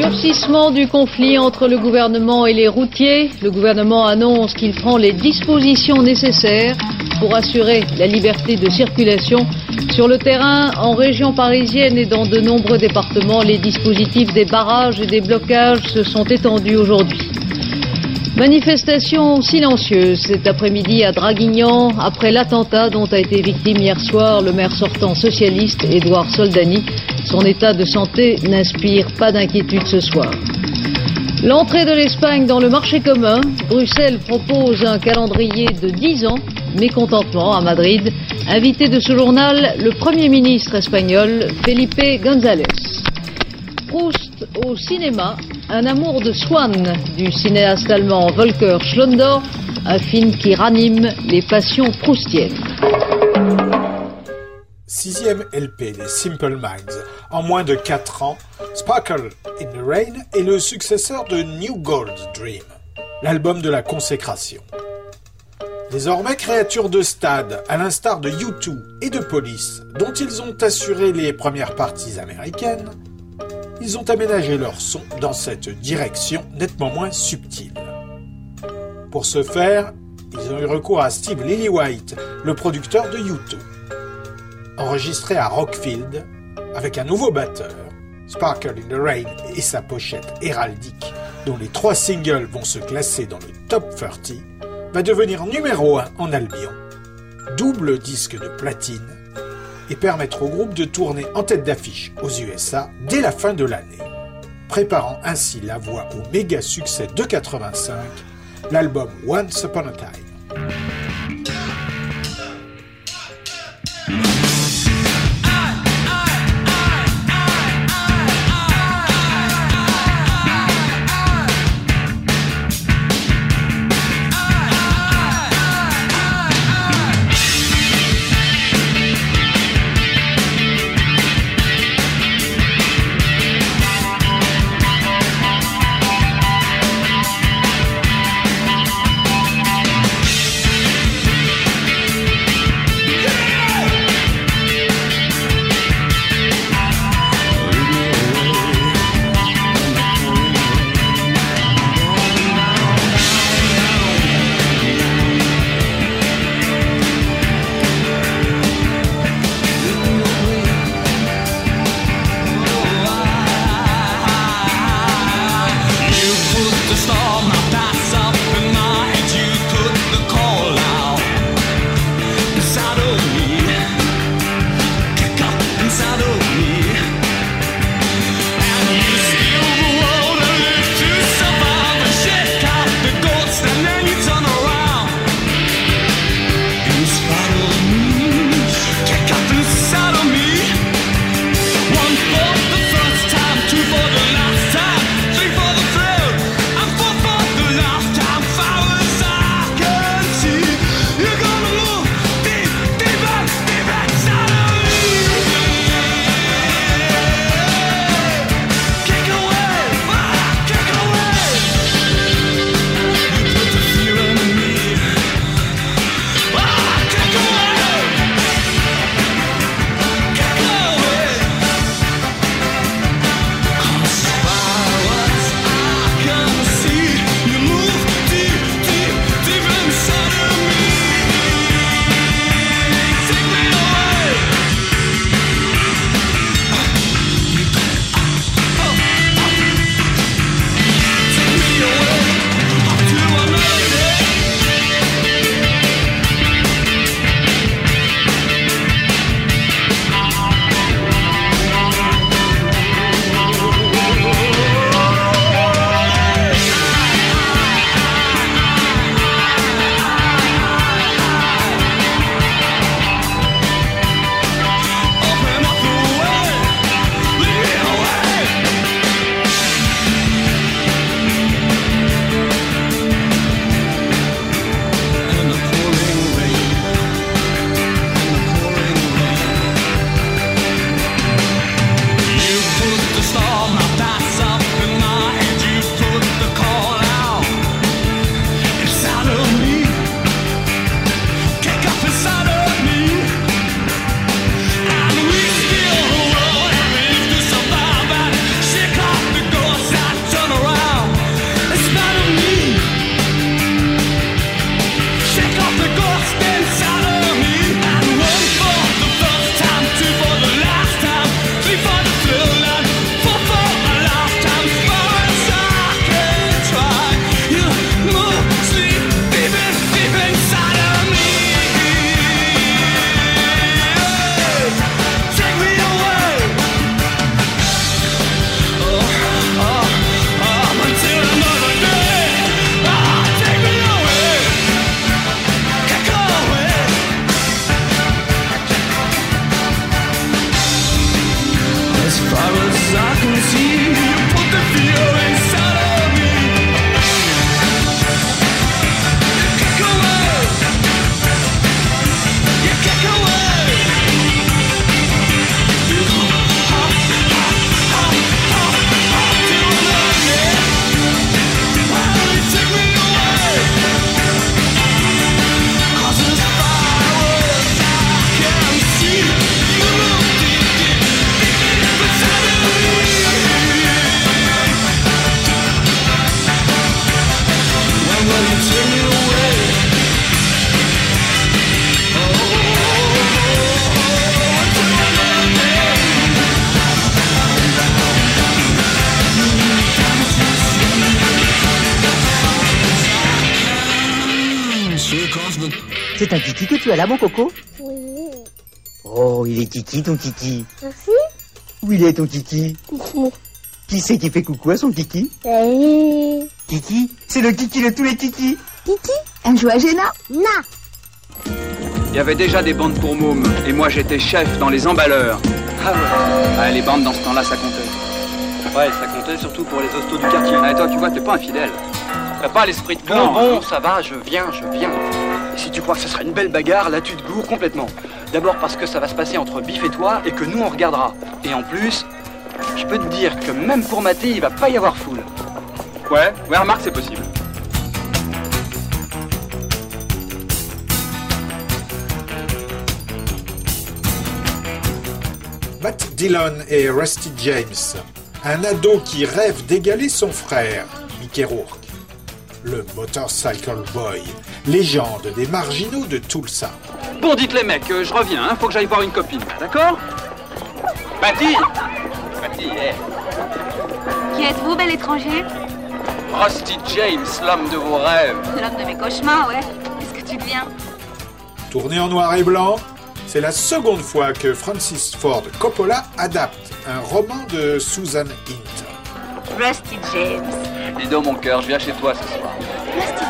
Durcissement du conflit entre le gouvernement et les routiers. Le gouvernement annonce qu'il prend les dispositions nécessaires pour assurer la liberté de circulation. Sur le terrain, en région parisienne et dans de nombreux départements, les dispositifs des barrages et des blocages se sont étendus aujourd'hui. Manifestation silencieuse cet après-midi à Draguignan après l'attentat dont a été victime hier soir le maire sortant socialiste Édouard Soldani. Son état de santé n'inspire pas d'inquiétude ce soir. L'entrée de l'Espagne dans le marché commun, Bruxelles propose un calendrier de 10 ans, mécontentement à Madrid. Invité de ce journal, le Premier ministre espagnol Felipe González. Proust au cinéma, un amour de Swan du cinéaste allemand Volker Schlondorf, un film qui ranime les passions proustiennes. Sixième LP des Simple Minds. En moins de 4 ans, Sparkle in the Rain est le successeur de New Gold Dream, l'album de la consécration. Désormais créatures de stade, à l'instar de U2 et de Police, dont ils ont assuré les premières parties américaines, ils ont aménagé leur son dans cette direction nettement moins subtile. Pour ce faire, ils ont eu recours à Steve Lillywhite, le producteur de U2. Enregistré à Rockfield, avec un nouveau batteur, Sparkle in the Rain et sa pochette héraldique, dont les trois singles vont se classer dans le top 30, va devenir numéro 1 en Albion, double disque de platine et permettre au groupe de tourner en tête d'affiche aux USA dès la fin de l'année, préparant ainsi la voie au méga succès de 85, l'album Once Upon a Time. C'est un kiki que tu as là, mon coco Oui. Oh, il est kiki, ton kiki. Merci. Où il est, ton kiki Kiki. Qui c'est qui fait coucou à son kiki. Kiki C'est le kiki de tous les kikis. Kiki Elle joue à Géna Na. Il y avait déjà des bandes pour mômes, et moi j'étais chef dans les emballeurs. Ah ouais Ah, les bandes dans ce temps-là, ça comptait. Ouais, ça comptait surtout pour les hostos du quartier. Ah, et toi, tu vois, t'es pas infidèle. T'as pas l'esprit de Bon, clan. bon, hein. ça va, je viens, je viens. Si tu crois que ce sera une belle bagarre, là tu te gourres complètement. D'abord parce que ça va se passer entre Biff et toi et que nous on regardera. Et en plus, je peux te dire que même pour mater, il va pas y avoir foule. Ouais, ouais, remarque, c'est possible. Matt Dillon et Rusty James, un ado qui rêve d'égaler son frère, Mickey Rourke. Le Motorcycle Boy, légende des marginaux de Tulsa. Bon, dites les mecs, euh, je reviens, hein, faut que j'aille voir une copine, d'accord Patty Patty, eh. Qui êtes-vous, bel étranger Rusty James, l'homme de vos rêves. L'homme de mes cauchemars, ouais. Qu'est-ce que tu deviens Tourné en noir et blanc, c'est la seconde fois que Francis Ford Coppola adapte un roman de Susan Hint. Rusty James. Dis donc, mon cœur, je viens chez toi ce soir.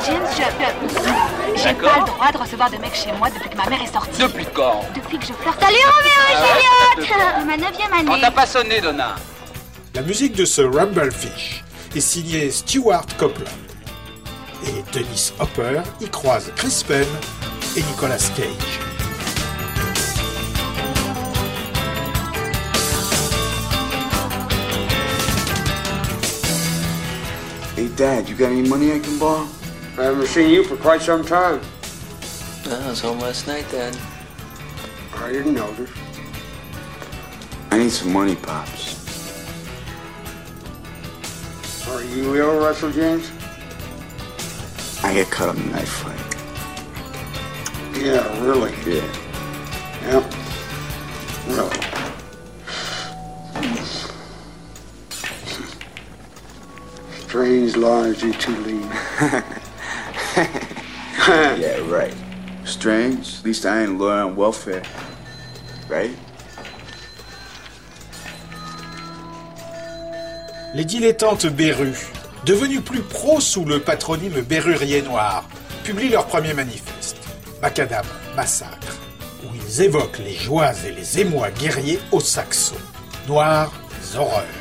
James, je... J'ai pas le droit de recevoir de mecs chez moi depuis que ma mère est sortie. Depuis quand Depuis que je flirte. Salut Roméo et Juliette Ma neuvième On année. t'a pas sonné, Donna La musique de ce Rumblefish est signée Stewart Copeland. Et Dennis Hopper y croise Chris Penn et Nicolas Cage. Dad, you got any money I can borrow? I haven't seen you for quite some time. I was home last night, Dad. I didn't notice. I need some money, Pops. Are you ill, Russell James? I get cut on the knife fight. Yeah, really. Yeah. Yep. Really. Strange lives you two lead. yeah, right. Strange? At least I ain't low on welfare. Right? Les dilettantes Berru, devenus plus pros sous le patronyme Berrurier Noir, publient leur premier manifeste, Macadam Massacre, où ils évoquent les joies et les émois guerriers aux Saxons. Noirs horreurs.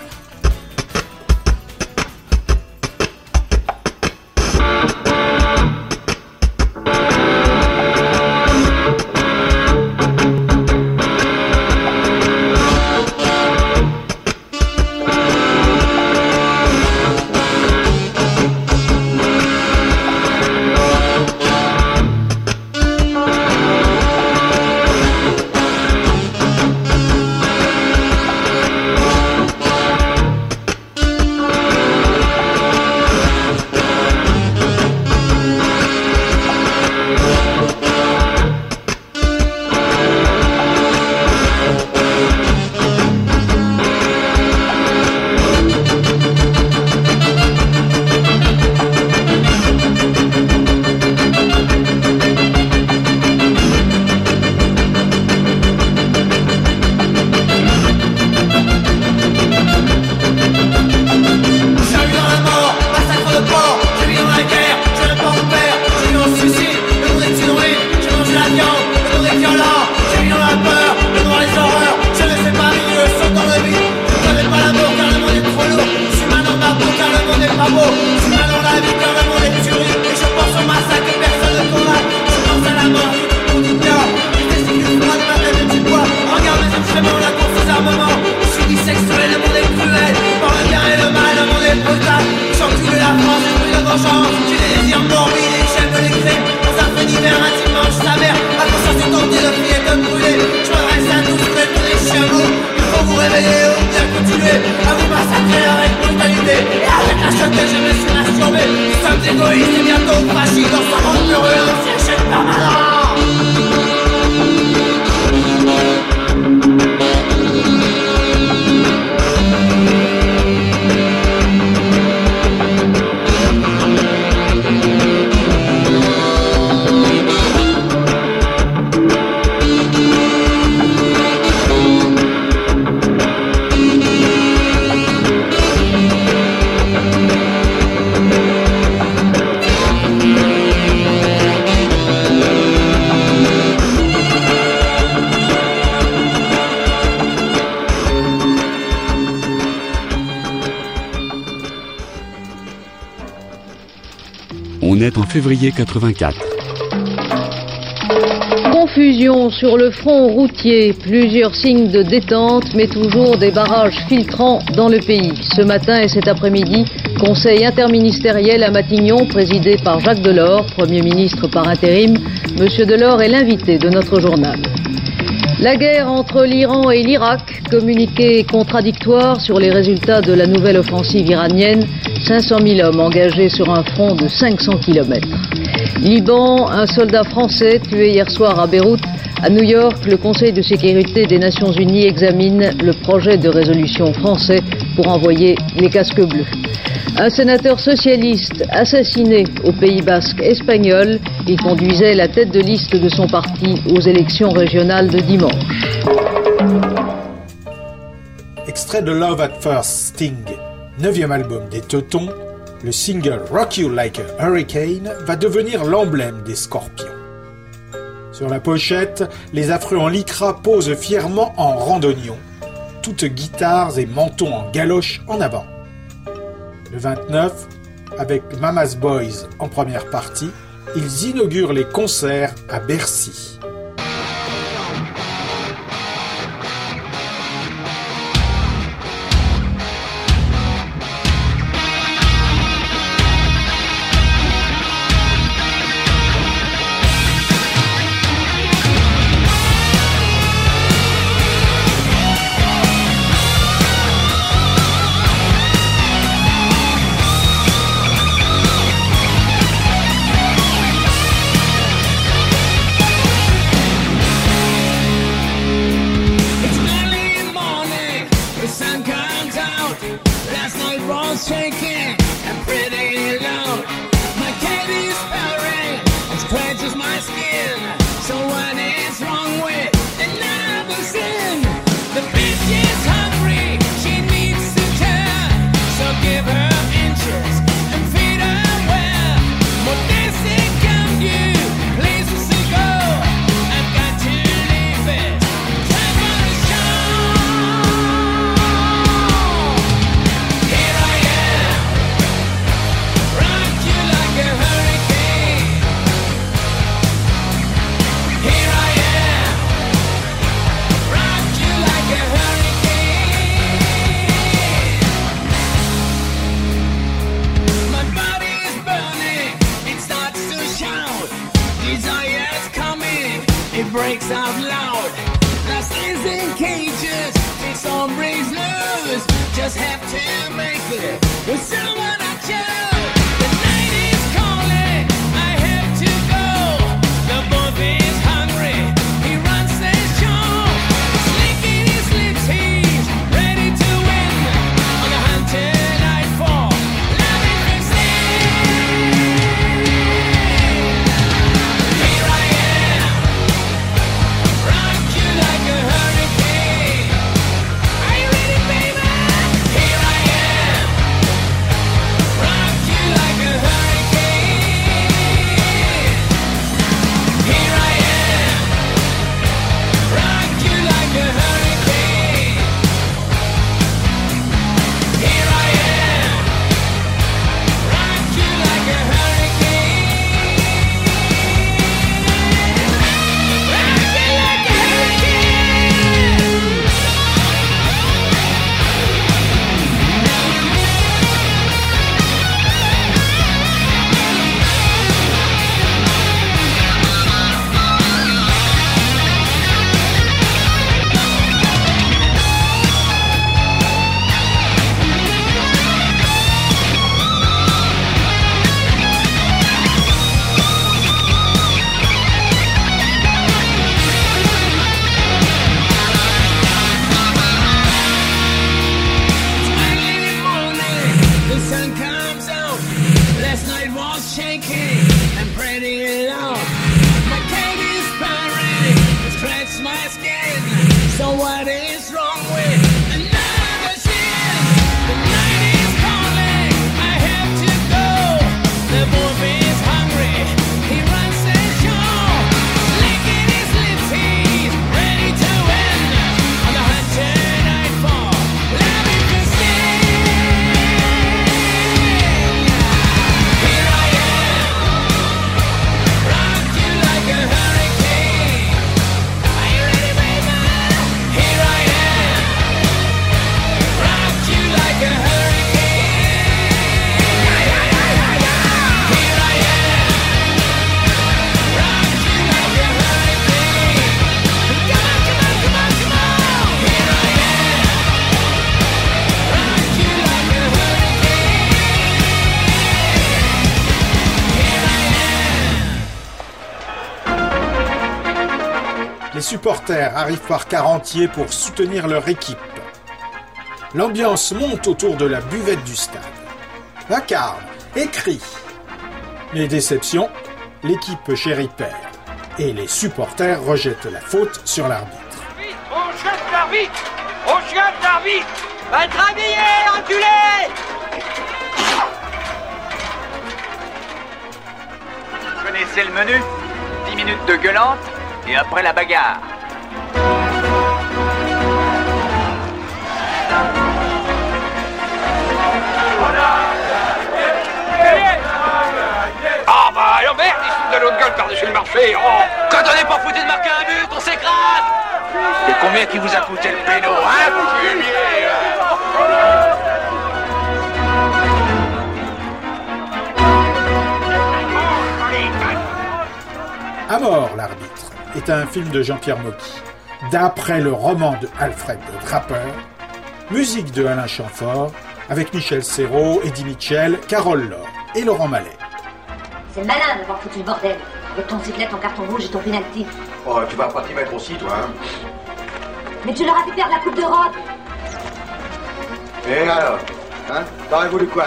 En février 84. Confusion sur le front routier, plusieurs signes de détente, mais toujours des barrages filtrants dans le pays. Ce matin et cet après-midi, conseil interministériel à Matignon, présidé par Jacques Delors, Premier ministre par intérim. Monsieur Delors est l'invité de notre journal. La guerre entre l'Iran et l'Irak, communiqué contradictoire sur les résultats de la nouvelle offensive iranienne, 500 000 hommes engagés sur un front de 500 km. Liban, un soldat français tué hier soir à Beyrouth. À New York, le Conseil de sécurité des Nations Unies examine le projet de résolution français pour envoyer les casques bleus. Un sénateur socialiste assassiné au Pays basque espagnol, il conduisait la tête de liste de son parti aux élections régionales de dimanche. Extrait de Love at First Sting, neuvième album des Teutons, le single Rock You Like a Hurricane va devenir l'emblème des Scorpions. Sur la pochette, les affreux en lycra posent fièrement en randonnion, toutes guitares et mentons en galoche en avant. Le 29, avec Mama's Boys en première partie, ils inaugurent les concerts à Bercy. Supporters arrivent par quart entier pour soutenir leur équipe. L'ambiance monte autour de la buvette du stade. Vacarme, écrit. Les déceptions, l'équipe chérie perd. Et les supporters rejettent la faute sur l'arbitre. On jette l'arbitre On jette l'arbitre Va te enculé Vous connaissez le menu? 10 minutes de gueulante et après la bagarre. L'autre gueule par-dessus le marché oh. Quand on n'est pas foutu de marquer un but, on s'écrase Et combien qui vous a coûté le péno, hein, À mort, l'arbitre est un film de Jean-Pierre Mocky, d'après le roman de Alfred Draper, musique de Alain Chamfort, avec Michel Serrault, Eddie Mitchell, Carole Laure et Laurent Mallet. C'est malin d'avoir foutu le bordel. Avec ton cyclette, ton carton rouge et ton penalty. Oh, tu vas pas t'y mettre aussi, toi, hein Mais tu leur as fait perdre la Coupe d'Europe. Et alors Hein T'aurais voulu quoi?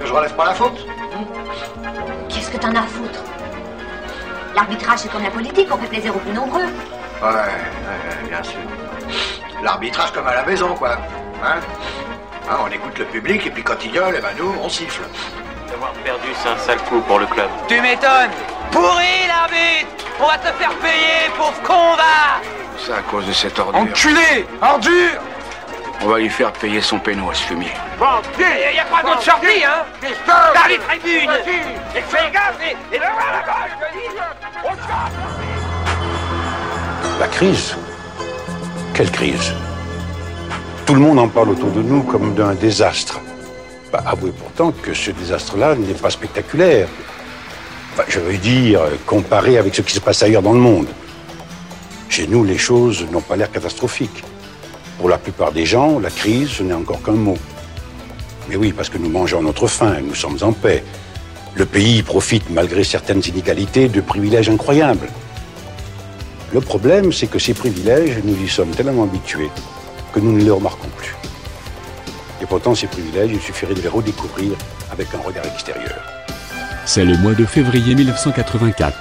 Que je relève pas la faute? Qu'est-ce que t'en as à foutre? L'arbitrage, c'est comme la politique, on fait plaisir aux plus nombreux. Ouais, ouais, ouais, bien sûr. L'arbitrage comme à la maison, quoi. Hein? Hein, On écoute le public et puis quand il gueule, eh ben nous, on siffle. D'avoir perdu, c'est un sale coup pour le club. Tu m'étonnes. Pourri, l'arbitre. On va te faire payer, pauvre con, va C'est à cause de cette ordure. Enculé Ordure. On va lui faire payer son péno à ce fumier. Bon, il n'y a pas d'autre sortie, hein. Dans les tribunes. Et fais gaffe, et, et le voilà là-bas, je te dis On chope La crise. Quelle crise? Tout le monde en parle autour de nous comme d'un désastre. Bah, avouez pourtant que ce désastre-là n'est pas spectaculaire. Je veux dire, comparé avec ce qui se passe ailleurs dans le monde. Chez nous, les choses n'ont pas l'air catastrophiques. Pour la plupart des gens, la crise, ce n'est encore qu'un mot. Mais oui, parce que nous mangeons notre faim, nous sommes en paix. Le pays profite, malgré certaines inégalités, de privilèges incroyables. Le problème, c'est que ces privilèges, nous y sommes tellement habitués que nous ne les remarquons plus. Et pourtant, ces privilèges, il suffirait de les redécouvrir avec un regard extérieur. C'est le mois de février 1984.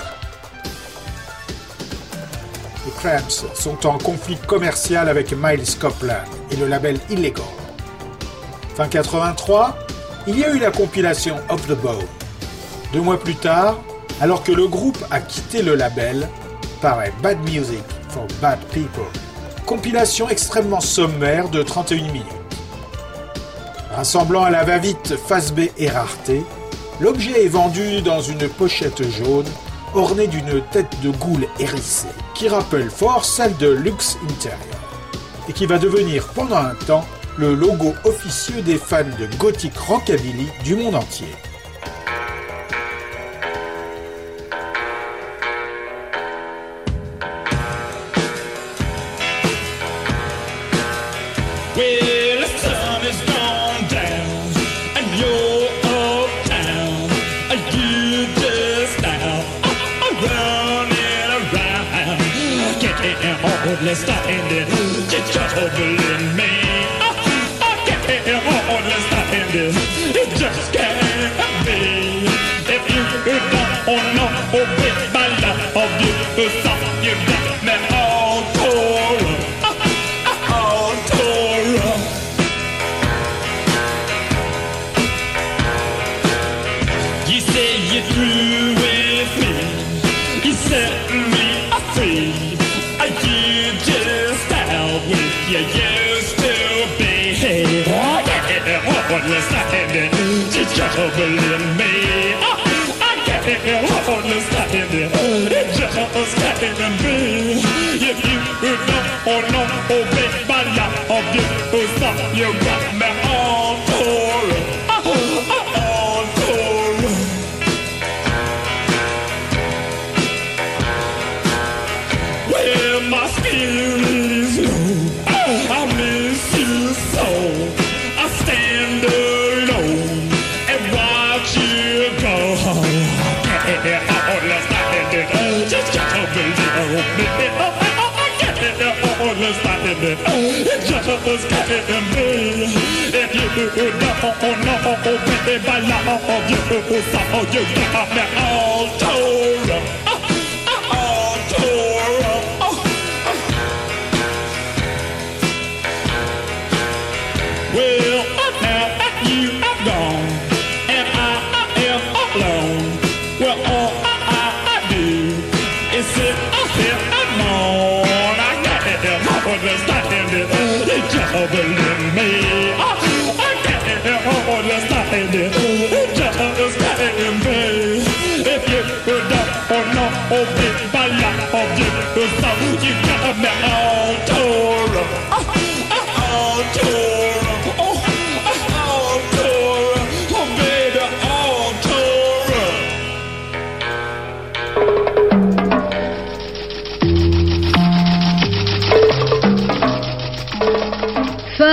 Les Cramps sont en conflit commercial avec Miles Copeland et le label Illegal. Fin 83, il y a eu la compilation Of the Bone. Deux mois plus tard, alors que le groupe a quitté le label, paraît Bad Music for Bad People. Compilation extrêmement sommaire de 31 minutes. Rassemblant à la va-vite face B et rareté, l'objet est vendu dans une pochette jaune ornée d'une tête de goule hérissée qui rappelle fort celle de Lux Interior et qui va devenir pendant un temps le logo officieux des fans de gothic rockabilly du monde entier. You used to be. Yeah, understanding. She's troubling me? I can't understand it. It's just can't be. If you don't know, oh, baby, my If you don't know, baby, by love, you so you got me all tore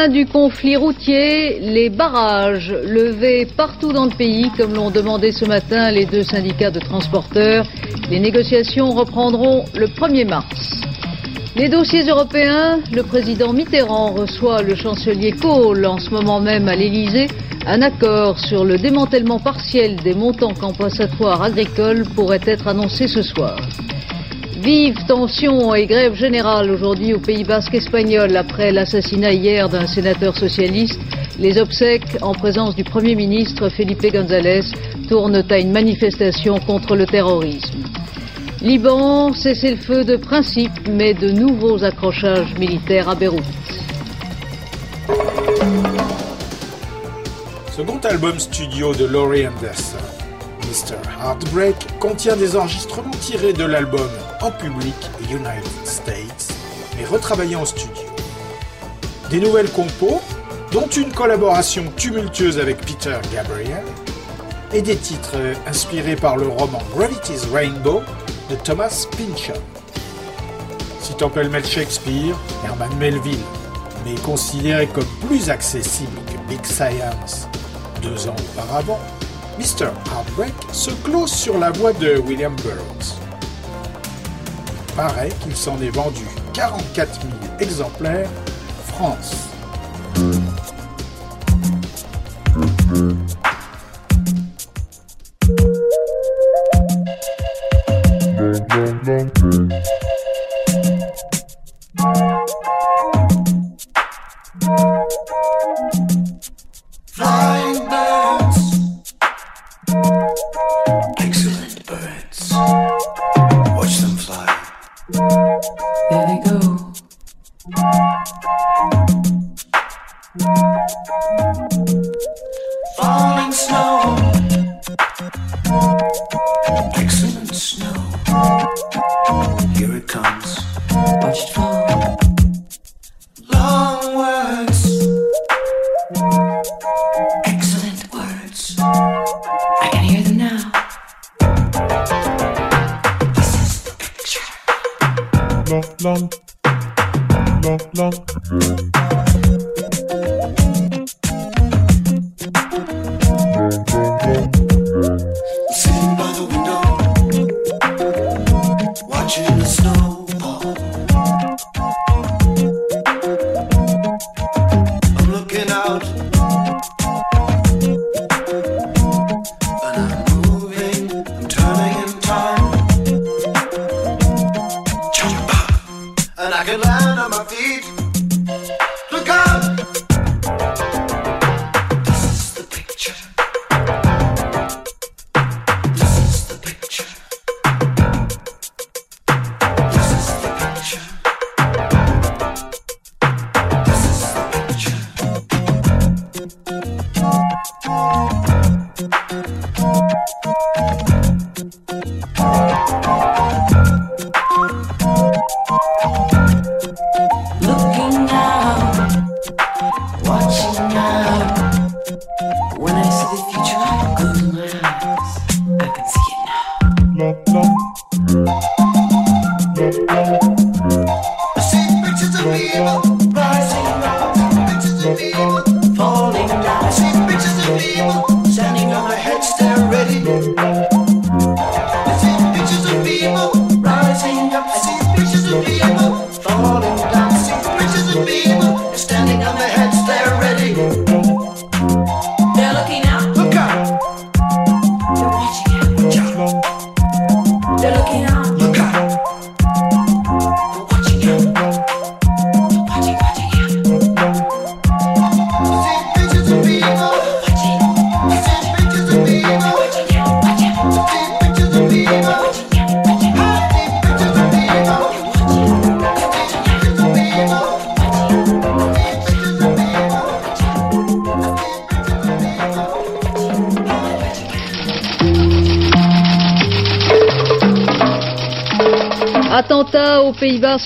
Fin du conflit routier, les barrages levés partout dans le pays, comme l'ont demandé ce matin les deux syndicats de transporteurs. Les négociations reprendront le 1er mars. Les dossiers européens, le président Mitterrand reçoit le chancelier Kohl en ce moment même à l'Élysée. Un accord sur le démantèlement partiel des montants compensatoires agricoles pourrait être annoncé ce soir. Vive tension et grève générale aujourd'hui au Pays basque espagnol après l'assassinat hier d'un sénateur socialiste. Les obsèques en présence du Premier ministre Felipe González tournent à une manifestation contre le terrorisme. Liban, cessez-le-feu de principe, mais de nouveaux accrochages militaires à Beyrouth. Second album studio de Laurie Anderson, Mr. Heartbreak, contient des enregistrements tirés de l'album en public United States, mais retravaillés en studio. Des nouvelles compos, dont une collaboration tumultueuse avec Peter Gabriel, et des titres inspirés par le roman Gravity's Rainbow de Thomas Pynchon. Citant pêle-mêle Shakespeare, Herman Melville, mais considéré comme plus accessible que Big Science deux ans auparavant, Mr. Heartbreak se close sur la voix de William Burroughs. Il paraît qu'il s'en est vendu 44 000 exemplaires en France.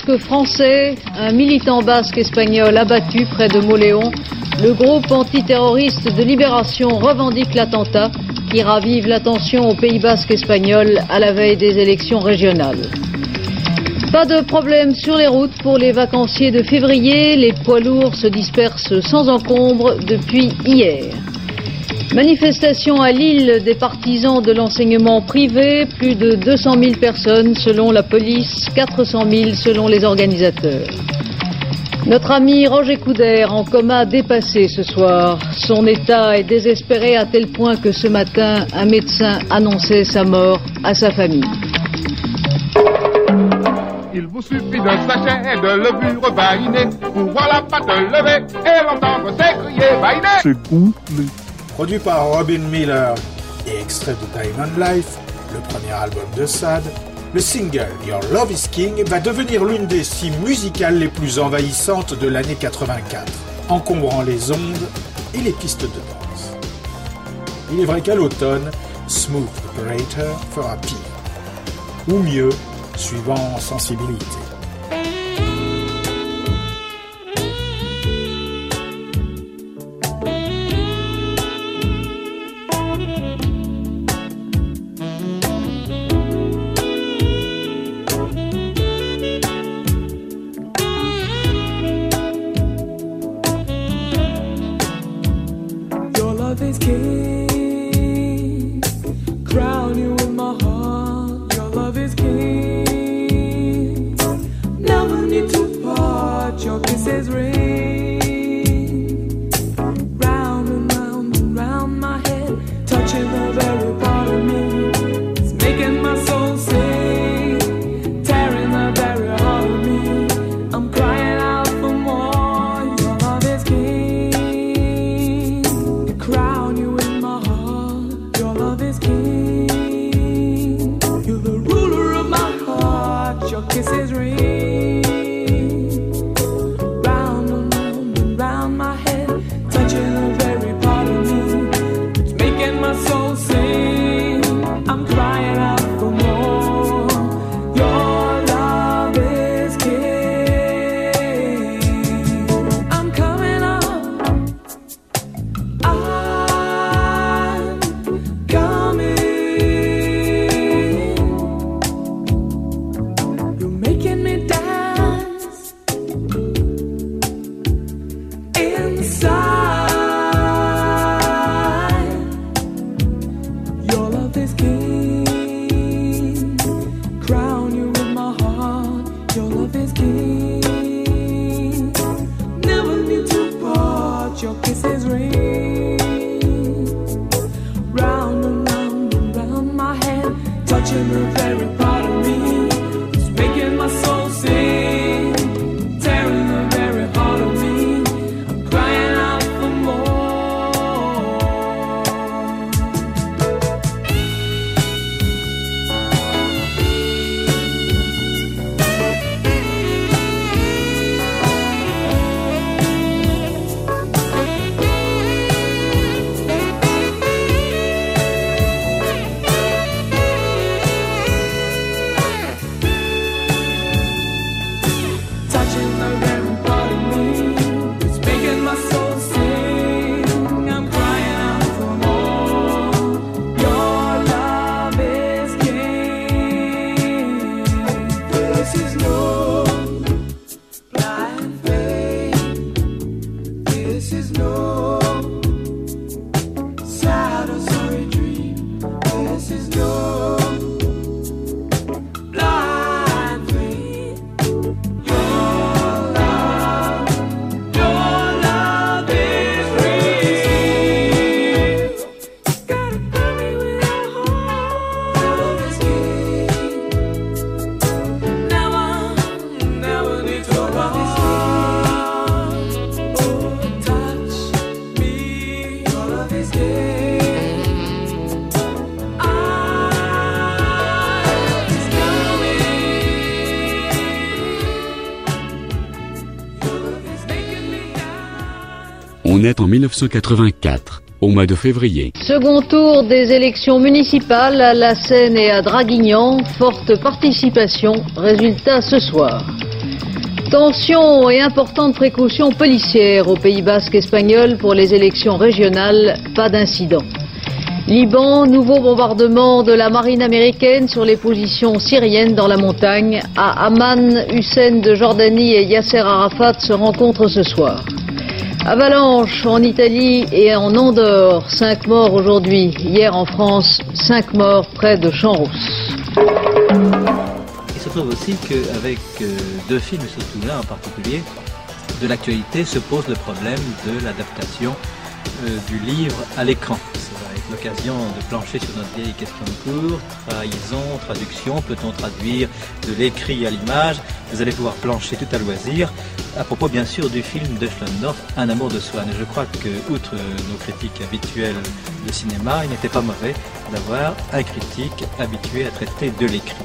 Basque français, un militant basque espagnol abattu près de Moléon. Le groupe antiterroriste de libération revendique l'attentat qui ravive l'attention au Pays basque espagnol à la veille des élections régionales. Pas de problème sur les routes pour les vacanciers de février. Les poids lourds se dispersent sans encombre depuis hier. Manifestation à Lille des partisans de l'enseignement privé, plus de 200 000 personnes selon la police, 400 000 selon les organisateurs. Notre ami Roger Coudert en coma dépassé ce soir. Son état est désespéré à tel point que ce matin, un médecin annonçait sa mort à sa famille. Il vous suffit d'un sachet de levure vainée pour voir la pâte levée et l'entendre s'écrier. C'est complet. Produit par Robin Miller et extrait de Diamond Life, le premier album de Sad, le single Your Love is King va devenir l'une des six musicales les plus envahissantes de l'année 84, encombrant les ondes et les pistes de danse. Il est vrai qu'à l'automne, Smooth Operator fera pire. Ou mieux, suivant sensibilité. Love is king. You're the ruler of my heart. Your kisses ring. Round 1984, au mois de février. Second tour des élections municipales à La Seine et à Draguignan. Forte participation. Résultat ce soir. Tension et importantes précautions policières au Pays basque espagnol pour les élections régionales. Pas d'incident. Liban, nouveau bombardement de la marine américaine sur les positions syriennes dans la montagne. À Amman, Hussein de Jordanie et Yasser Arafat se rencontrent ce soir. Avalanche en Italie et en Andorre. Cinq morts aujourd'hui. Hier en France, cinq morts près de Champs-Rousse. Il se trouve aussi qu'avec euh, deux films, surtout l'un en particulier, de l'actualité se pose le problème de l'adaptation euh, du livre à l'écran. Ça va être l'occasion de plancher sur notre vieille question de cours. Trahison, traduction, peut-on traduire de l'écrit à l'image? Vous allez pouvoir plancher tout à loisir. À propos bien sûr du film de Schlendorf, Un amour de Swann. Je crois que, outre nos critiques habituelles de cinéma, il n'était pas mauvais d'avoir un critique habitué à traiter de l'écrit.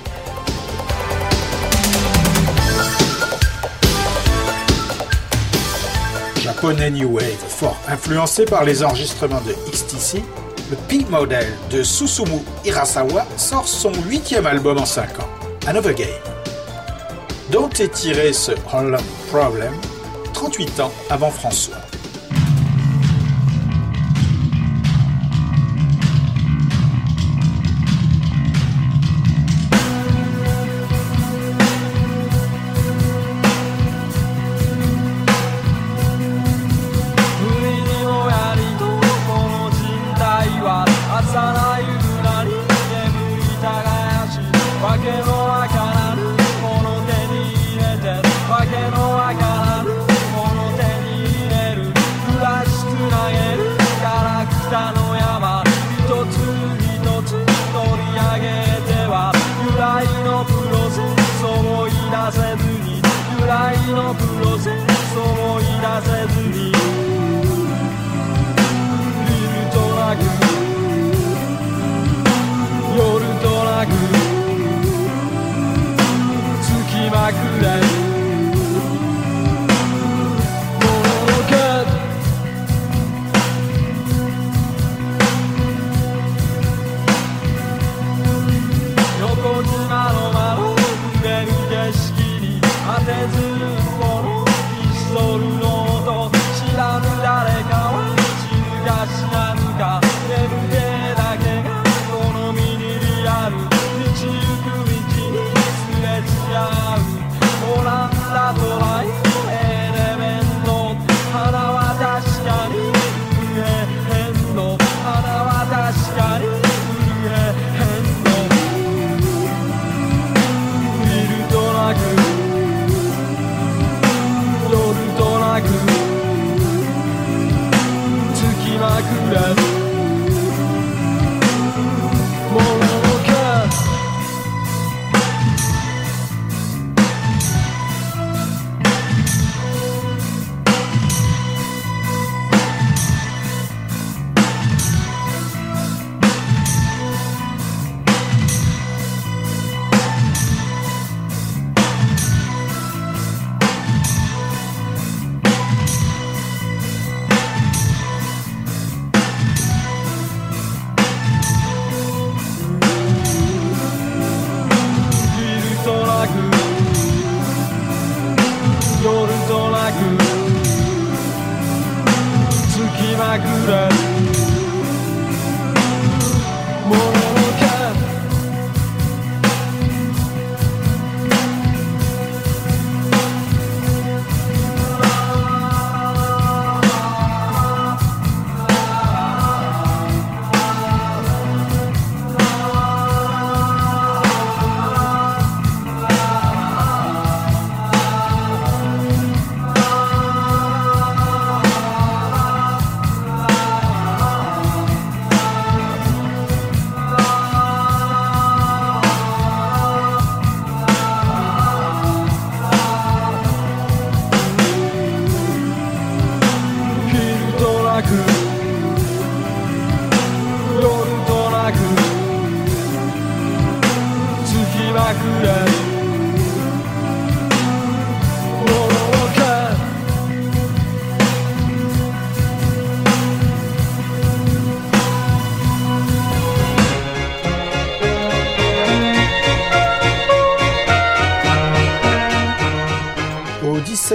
Japonais Wave, fort influencé par les enregistrements de XTC, le P-Model de Susumu Hirasawa sort son huitième album en 5 ans, Another Game, dont est tiré ce Holland Problem 38 ans avant François.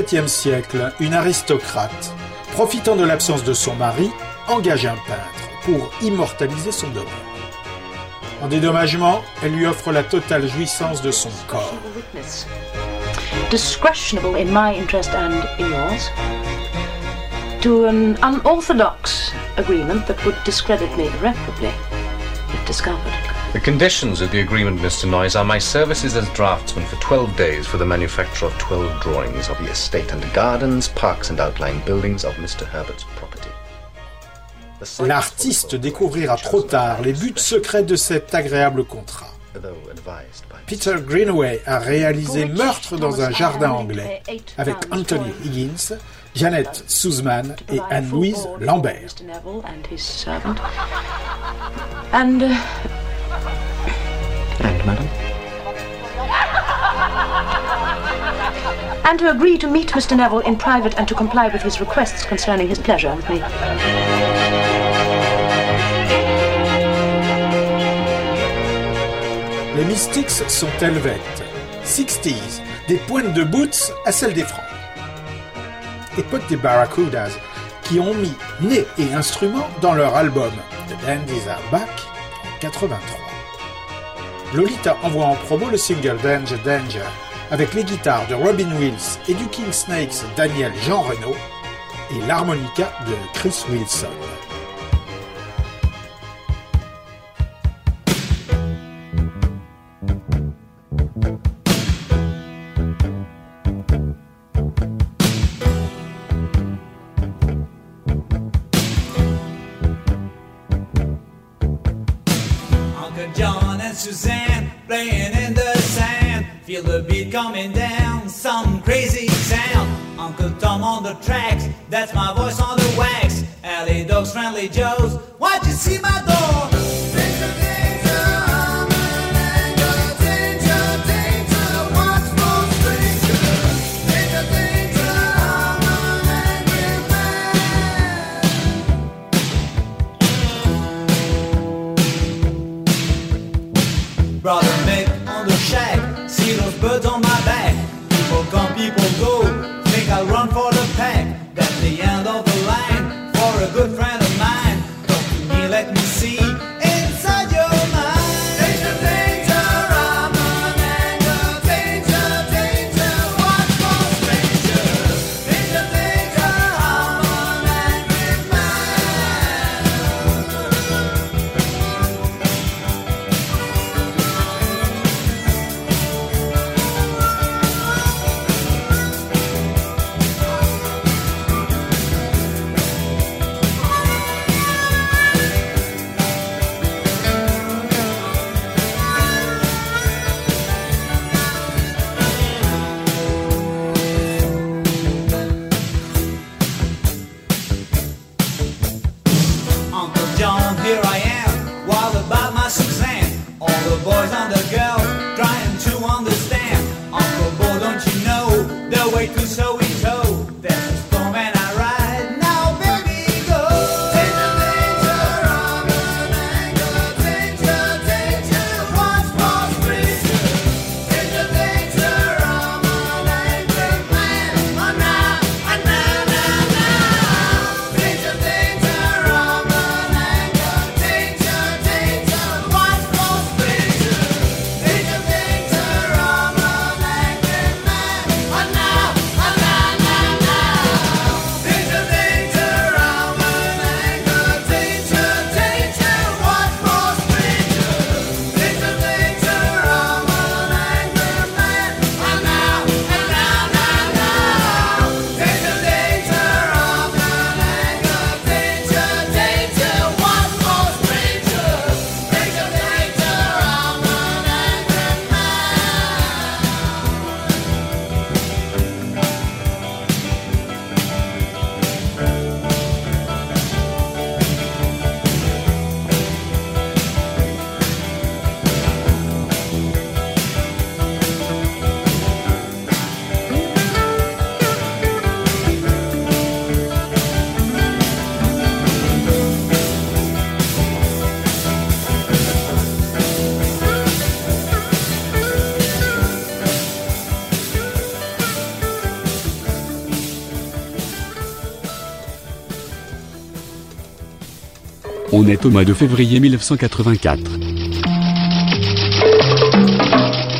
XVIIe siècle, une aristocrate, profitant de l'absence de son mari, engage un peintre pour immortaliser son domaine. En dédommagement, elle lui offre la totale jouissance de son corps. discretionable in my interest and in yours, to an unorthodox agreement that would discredit me. The conditions of the agreement, Mr. Noyes, are my services as draftsman for 12 days for the manufacture of 12 drawings of the estate and gardens, parks and outlying buildings of Mr. Herbert's property. L'artiste découvrira trop tard les buts secrets de cet agréable contrat. Peter Greenaway a réalisé Meurtre dans un jardin anglais avec Anthony Higgins, Janet Suzman et Anne-Louise Lambert. And. And. To agree to meet Mr. Neville in private and to comply with his requests concerning his pleasure with me. Les Mystics sont helvètes, 60s, des pointes de boots à celles des francs. Époque des Barracudas, qui ont mis nez et instruments dans leur album The Dandies Are Back en 83. Lolita envoie en promo le single Danger Danger avec les guitares de Robin Wills et du King Snakes Daniel Jean Renault et l'harmonica de Chris Wilson. Coming down, some crazy sound. Uncle Tom on the tracks, that's my voice see those birds on my back. Est au mois de février 1984.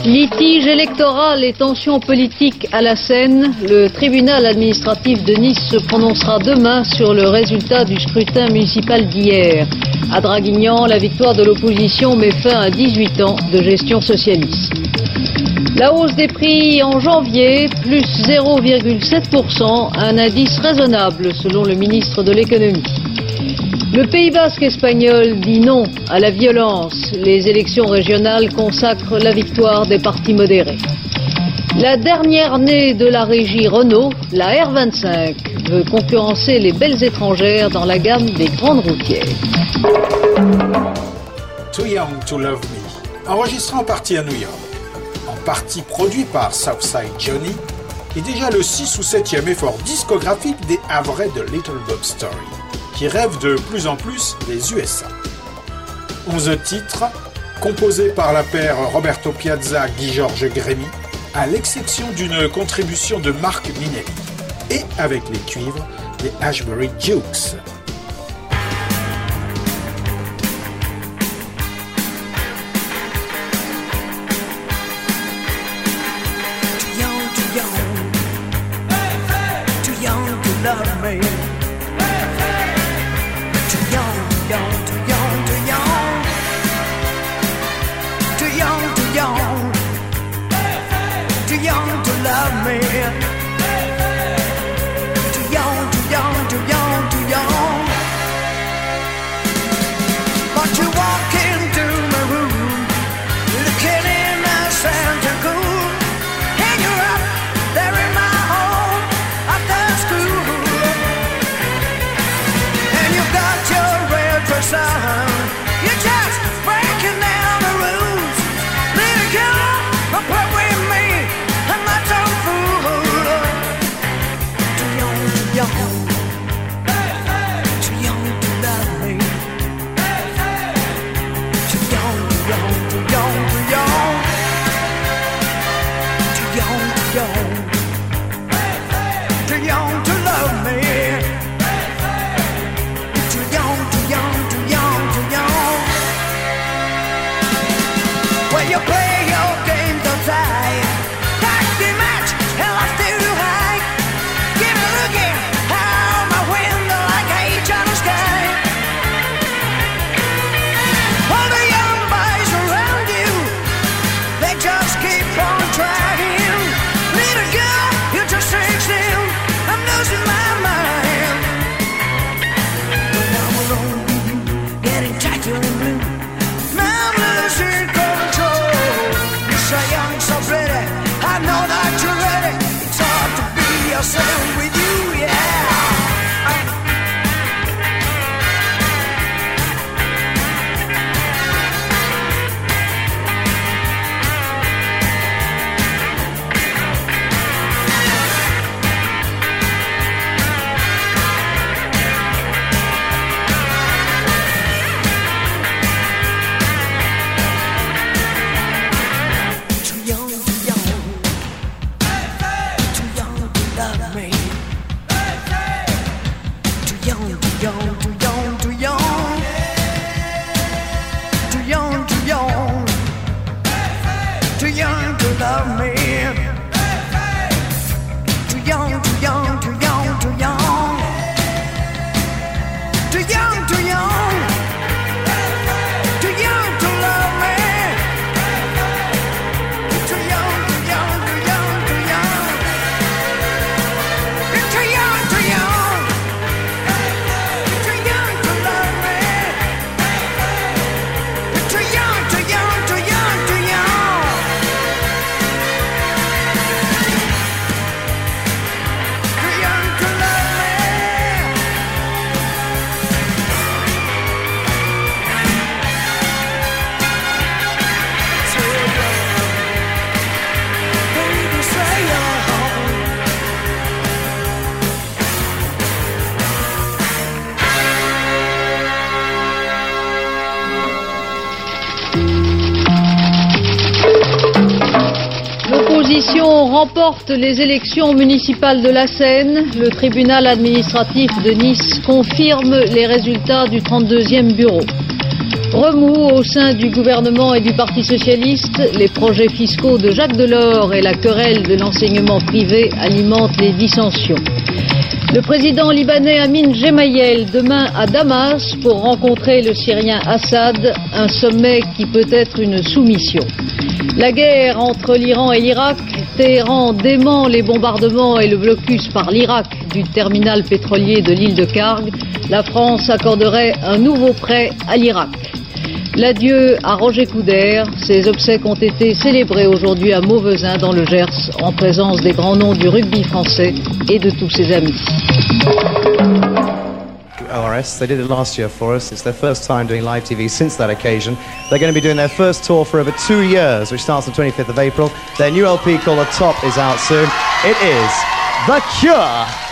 Litige électoral et tensions politiques à la Seine, le tribunal administratif de Nice se prononcera demain sur le résultat du scrutin municipal d'hier. À Draguignan, la victoire de l'opposition met fin à 18 ans de gestion socialiste. La hausse des prix en janvier, plus 0,7%, un indice raisonnable selon le ministre de l'économie. Le Pays basque espagnol dit non à la violence. Les élections régionales consacrent la victoire des partis modérés. La dernière née de la régie Renault, la R25, veut concurrencer les belles étrangères dans la gamme des grandes routières. Too Young to Love Me, enregistré en partie à New York, en partie produit par Southside Johnny, est déjà le 6 ou 7e effort discographique des Havrais de Little Bob Story, qui rêvent de plus en plus des USA. 11 titres, composés par la paire Roberto Piazza-Guy Georges Grémy, à l'exception d'une contribution de Marc Minelli, et avec les cuivres des Ashbury Dukes. Be yourself les élections municipales de la Seine. Le tribunal administratif de Nice confirme les résultats du 32e bureau. Remous au sein du gouvernement et du Parti socialiste, les projets fiscaux de Jacques Delors et la querelle de l'enseignement privé alimentent les dissensions. Le président libanais Amin Gemayel demain à Damas pour rencontrer le Syrien Assad, un sommet qui peut être une soumission. La guerre entre l'Iran et l'Irak, Téhéran dément les bombardements et le blocus par l'Irak du terminal pétrolier de l'île de Karg. La France accorderait un nouveau prêt à l'Irak. L'adieu à Roger Coudert. Ses obsèques ont été célébrées aujourd'hui à Mauvesin dans le Gers en présence des grands noms du rugby français et de tous ses amis. ORS. They did it last year for us. It's their first time doing live TV since that occasion. They're going to be doing their first tour for over two years, which starts on 25th of April. Their new LP called The Top is out soon. It is The Cure.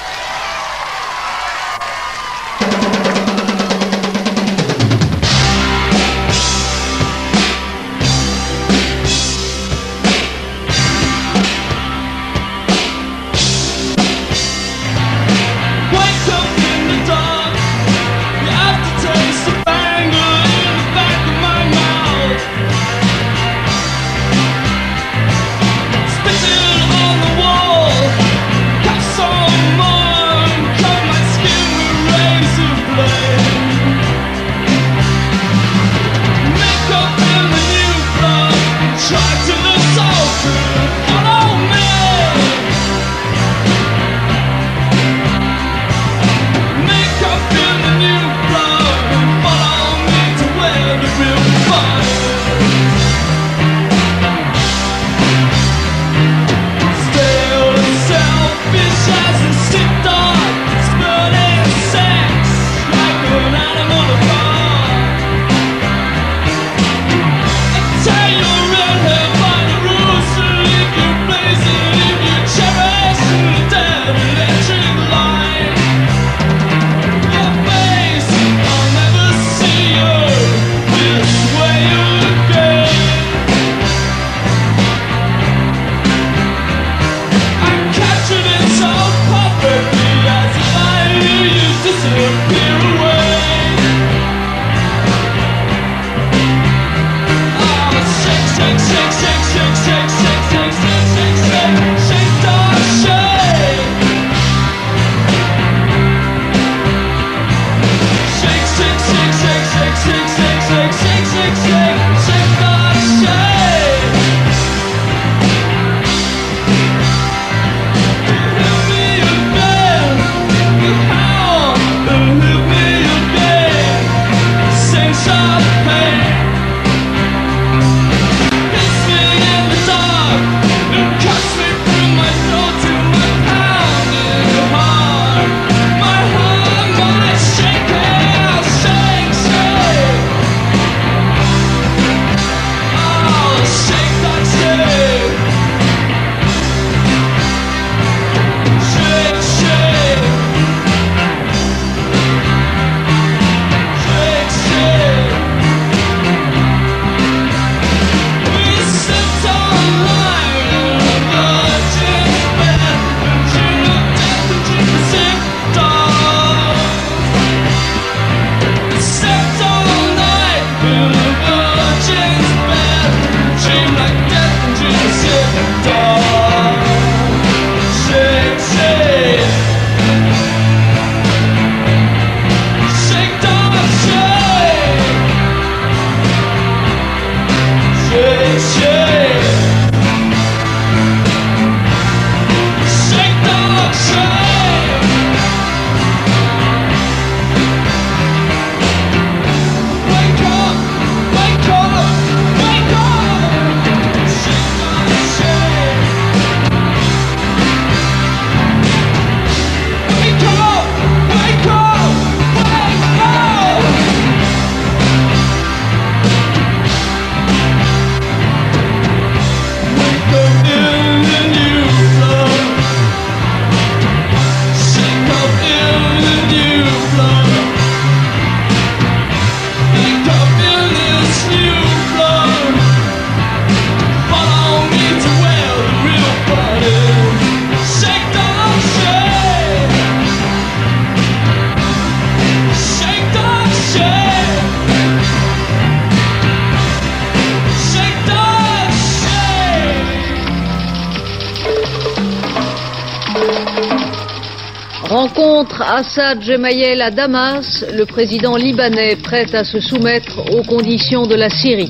Assad Gemayel à Damas, le président libanais prêt à se soumettre aux conditions de la Syrie.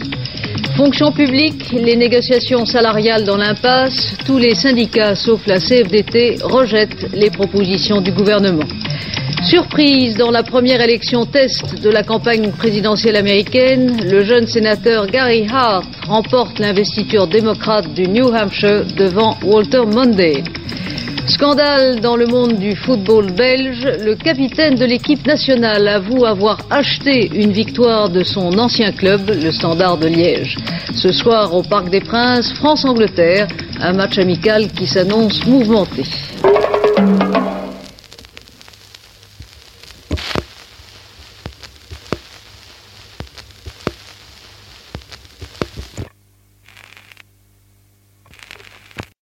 Fonction publique, les négociations salariales dans l'impasse, tous les syndicats sauf la CFDT rejettent les propositions du gouvernement. Surprise dans la première élection test de la campagne présidentielle américaine, le jeune sénateur Gary Hart remporte l'investiture démocrate du New Hampshire devant Walter Monday. Scandale dans le monde du football belge, le capitaine de l'équipe nationale avoue avoir acheté une victoire de son ancien club, le Standard de Liège. Ce soir au Parc des Princes, France-Angleterre, un match amical qui s'annonce mouvementé.